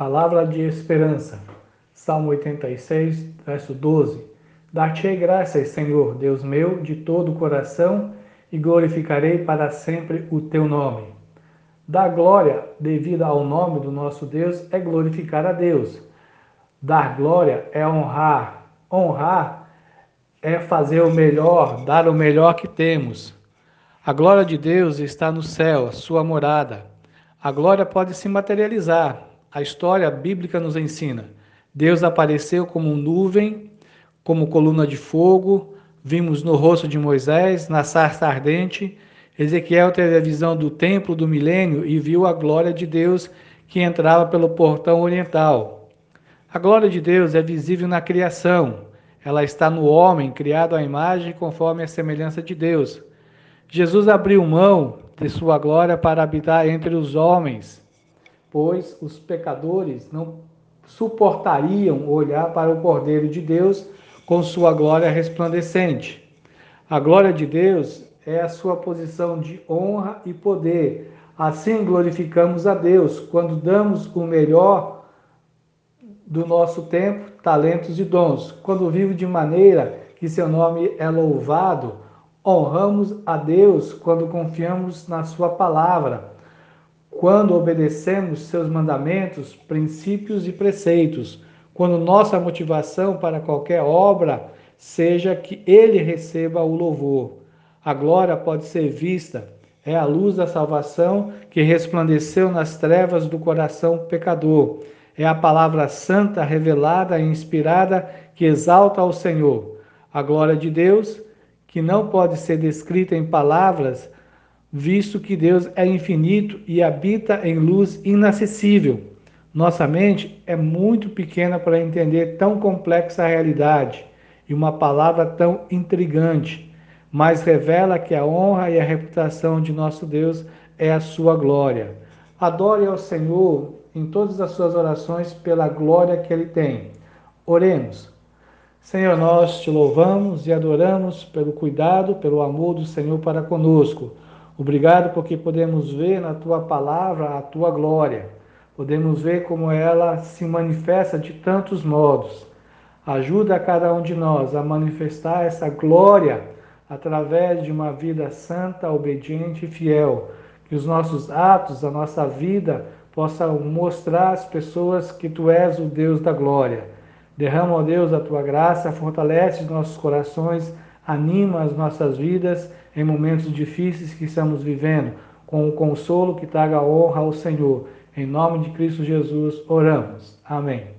Palavra de esperança. Salmo 86, verso 12. Dar-te-ei graças, Senhor, Deus meu, de todo o coração, e glorificarei para sempre o teu nome. Dar glória devida ao nome do nosso Deus é glorificar a Deus. Dar glória é honrar. Honrar é fazer o melhor, dar o melhor que temos. A glória de Deus está no céu, a sua morada. A glória pode se materializar, a história bíblica nos ensina. Deus apareceu como nuvem, como coluna de fogo, vimos no rosto de Moisés, na sarça ardente. Ezequiel teve a visão do templo do milênio e viu a glória de Deus que entrava pelo portão oriental. A glória de Deus é visível na criação. Ela está no homem, criado à imagem conforme a semelhança de Deus. Jesus abriu mão de sua glória para habitar entre os homens pois os pecadores não suportariam olhar para o Cordeiro de Deus com sua glória resplandecente. A glória de Deus é a sua posição de honra e poder. Assim glorificamos a Deus quando damos o melhor do nosso tempo, talentos e dons. Quando vivo de maneira que seu nome é louvado, honramos a Deus quando confiamos na sua palavra quando obedecemos seus mandamentos, princípios e preceitos, quando nossa motivação para qualquer obra seja que ele receba o louvor. A glória pode ser vista, é a luz da salvação que resplandeceu nas trevas do coração pecador. É a palavra santa revelada e inspirada que exalta ao Senhor. A glória de Deus, que não pode ser descrita em palavras, visto que Deus é infinito e habita em luz inacessível. Nossa mente é muito pequena para entender tão complexa realidade e uma palavra tão intrigante, mas revela que a honra e a reputação de nosso Deus é a sua glória. Adore ao Senhor em todas as suas orações pela glória que ele tem. Oremos. Senhor, nós te louvamos e adoramos pelo cuidado, pelo amor do Senhor para conosco. Obrigado porque podemos ver na tua palavra a tua glória. Podemos ver como ela se manifesta de tantos modos. Ajuda a cada um de nós a manifestar essa glória através de uma vida santa, obediente e fiel. Que os nossos atos, a nossa vida, possam mostrar às pessoas que tu és o Deus da glória. Derrama, ó Deus, a tua graça, fortalece os nossos corações anima as nossas vidas em momentos difíceis que estamos vivendo, com o consolo que traga honra ao Senhor. Em nome de Cristo Jesus, oramos. Amém.